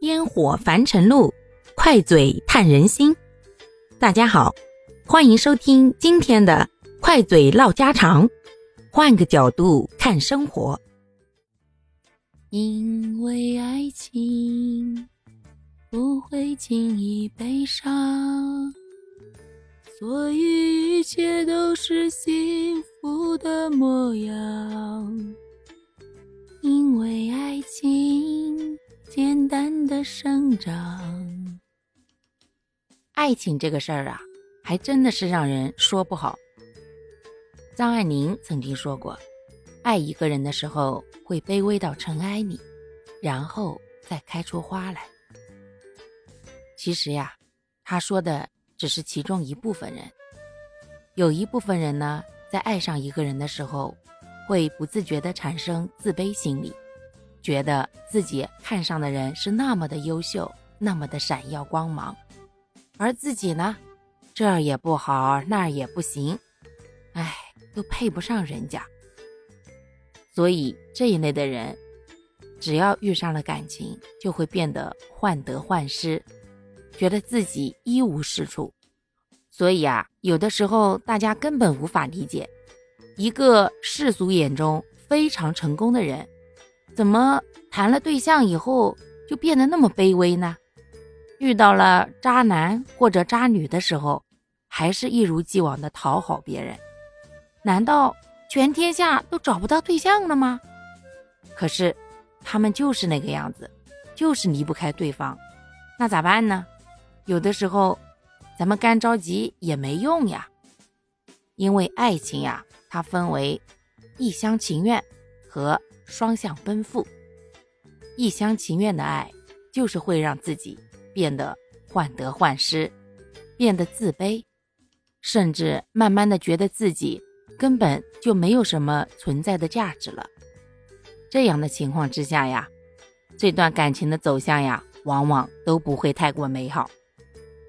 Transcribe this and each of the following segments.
烟火凡尘路，快嘴探人心。大家好，欢迎收听今天的快嘴唠家常，换个角度看生活。因为爱情不会轻易悲伤，所以一切都是幸福的模样。生长，爱情这个事儿啊，还真的是让人说不好。张爱玲曾经说过，爱一个人的时候会卑微到尘埃里，然后再开出花来。其实呀，她说的只是其中一部分人，有一部分人呢，在爱上一个人的时候。会不自觉地产生自卑心理，觉得自己看上的人是那么的优秀，那么的闪耀光芒，而自己呢，这儿也不好，那儿也不行，哎，都配不上人家。所以这一类的人，只要遇上了感情，就会变得患得患失，觉得自己一无是处。所以啊，有的时候大家根本无法理解。一个世俗眼中非常成功的人，怎么谈了对象以后就变得那么卑微呢？遇到了渣男或者渣女的时候，还是一如既往的讨好别人？难道全天下都找不到对象了吗？可是他们就是那个样子，就是离不开对方，那咋办呢？有的时候咱们干着急也没用呀，因为爱情呀。它分为一厢情愿和双向奔赴。一厢情愿的爱，就是会让自己变得患得患失，变得自卑，甚至慢慢的觉得自己根本就没有什么存在的价值了。这样的情况之下呀，这段感情的走向呀，往往都不会太过美好。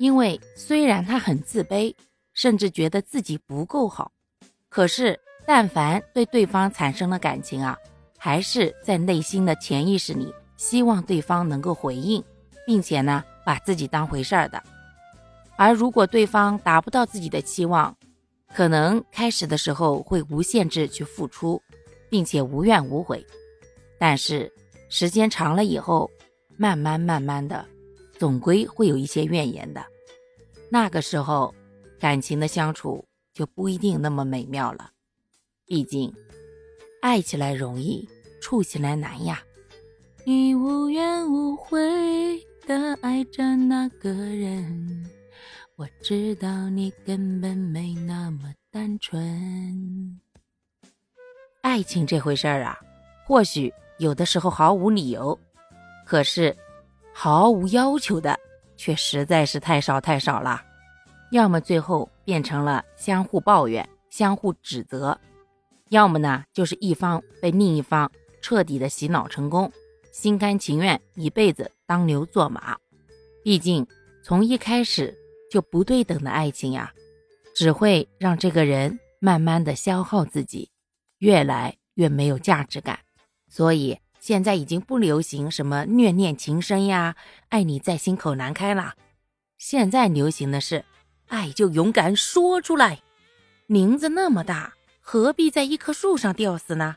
因为虽然他很自卑，甚至觉得自己不够好。可是，但凡对对方产生了感情啊，还是在内心的潜意识里希望对方能够回应，并且呢，把自己当回事儿的。而如果对方达不到自己的期望，可能开始的时候会无限制去付出，并且无怨无悔。但是时间长了以后，慢慢慢慢的，总归会有一些怨言的。那个时候，感情的相处。就不一定那么美妙了，毕竟爱起来容易，处起来难呀。你无怨无悔的爱着那个人，我知道你根本没那么单纯。爱情这回事儿啊，或许有的时候毫无理由，可是毫无要求的，却实在是太少太少了。要么最后变成了相互抱怨、相互指责，要么呢就是一方被另一方彻底的洗脑成功，心甘情愿一辈子当牛做马。毕竟从一开始就不对等的爱情呀，只会让这个人慢慢的消耗自己，越来越没有价值感。所以现在已经不流行什么虐恋情深呀，爱你在心口难开了，现在流行的是。爱就勇敢说出来，林子那么大，何必在一棵树上吊死呢？